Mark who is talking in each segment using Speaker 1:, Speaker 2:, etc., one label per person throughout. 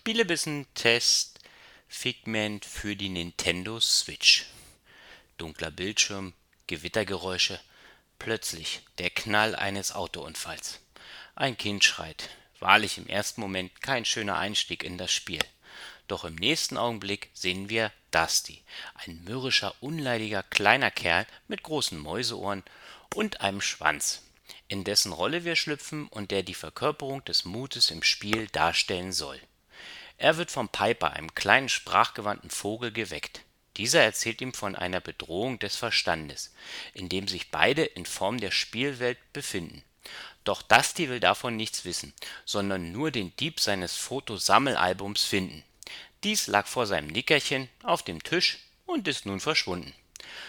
Speaker 1: Spielebissen-Test Figment für die Nintendo Switch. Dunkler Bildschirm, Gewittergeräusche, plötzlich der Knall eines Autounfalls. Ein Kind schreit. Wahrlich im ersten Moment kein schöner Einstieg in das Spiel. Doch im nächsten Augenblick sehen wir Dusty, ein mürrischer, unleidiger kleiner Kerl mit großen Mäuseohren und einem Schwanz, in dessen Rolle wir schlüpfen und der die Verkörperung des Mutes im Spiel darstellen soll. Er wird vom Piper, einem kleinen sprachgewandten Vogel, geweckt. Dieser erzählt ihm von einer Bedrohung des Verstandes, in dem sich beide in Form der Spielwelt befinden. Doch Dusty will davon nichts wissen, sondern nur den Dieb seines Fotosammelalbums finden. Dies lag vor seinem Nickerchen auf dem Tisch und ist nun verschwunden.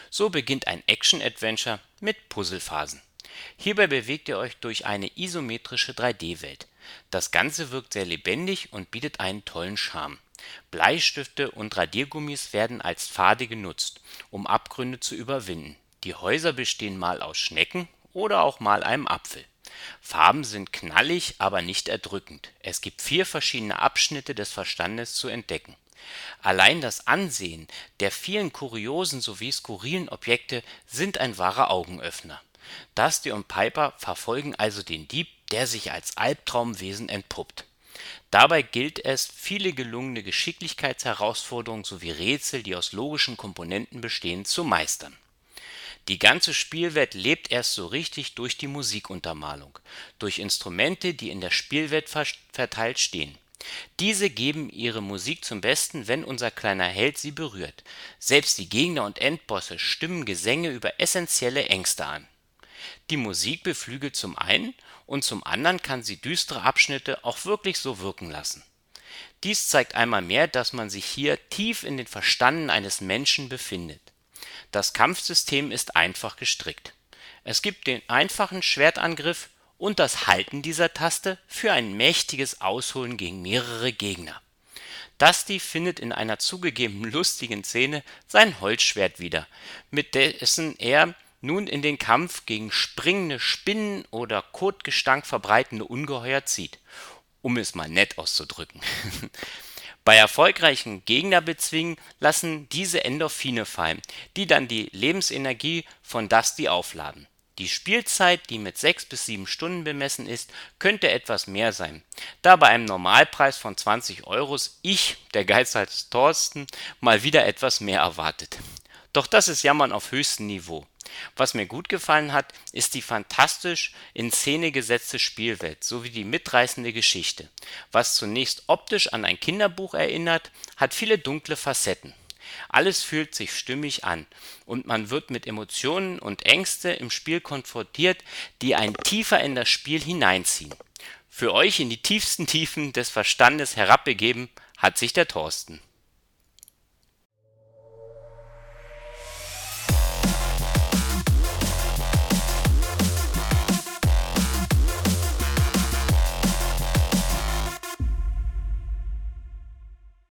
Speaker 1: So beginnt ein Action-Adventure mit Puzzlephasen. Hierbei bewegt ihr euch durch eine isometrische 3D-Welt. Das Ganze wirkt sehr lebendig und bietet einen tollen Charme. Bleistifte und Radiergummis werden als Pfade genutzt, um Abgründe zu überwinden. Die Häuser bestehen mal aus Schnecken oder auch mal einem Apfel. Farben sind knallig, aber nicht erdrückend. Es gibt vier verschiedene Abschnitte des Verstandes zu entdecken. Allein das Ansehen der vielen kuriosen sowie skurrilen Objekte sind ein wahrer Augenöffner. Dusty und Piper verfolgen also den Dieb, der sich als Albtraumwesen entpuppt. Dabei gilt es, viele gelungene Geschicklichkeitsherausforderungen sowie Rätsel, die aus logischen Komponenten bestehen, zu meistern. Die ganze Spielwelt lebt erst so richtig durch die Musikuntermalung, durch Instrumente, die in der Spielwelt verteilt stehen. Diese geben ihre Musik zum Besten, wenn unser kleiner Held sie berührt. Selbst die Gegner und Endbosse stimmen Gesänge über essentielle Ängste an. Die Musik beflügelt zum einen und zum anderen kann sie düstere Abschnitte auch wirklich so wirken lassen. Dies zeigt einmal mehr, dass man sich hier tief in den Verstanden eines Menschen befindet. Das Kampfsystem ist einfach gestrickt. Es gibt den einfachen Schwertangriff und das Halten dieser Taste für ein mächtiges Ausholen gegen mehrere Gegner. Dusty findet in einer zugegeben lustigen Szene sein Holzschwert wieder, mit dessen er nun in den Kampf gegen springende Spinnen oder Kotgestank verbreitende Ungeheuer zieht, um es mal nett auszudrücken. Bei erfolgreichem Gegnerbezwingen lassen diese Endorphine fallen, die dann die Lebensenergie von Dusty aufladen. Die Spielzeit, die mit 6 bis 7 Stunden bemessen ist, könnte etwas mehr sein, da bei einem Normalpreis von 20 Euros ich, der Geizhals Thorsten, mal wieder etwas mehr erwartet. Doch das ist Jammern auf höchstem Niveau. Was mir gut gefallen hat, ist die fantastisch in Szene gesetzte Spielwelt sowie die mitreißende Geschichte. Was zunächst optisch an ein Kinderbuch erinnert, hat viele dunkle Facetten. Alles fühlt sich stimmig an und man wird mit Emotionen und Ängste im Spiel konfrontiert, die einen tiefer in das Spiel hineinziehen. Für euch in die tiefsten Tiefen des Verstandes herabbegeben hat sich der Thorsten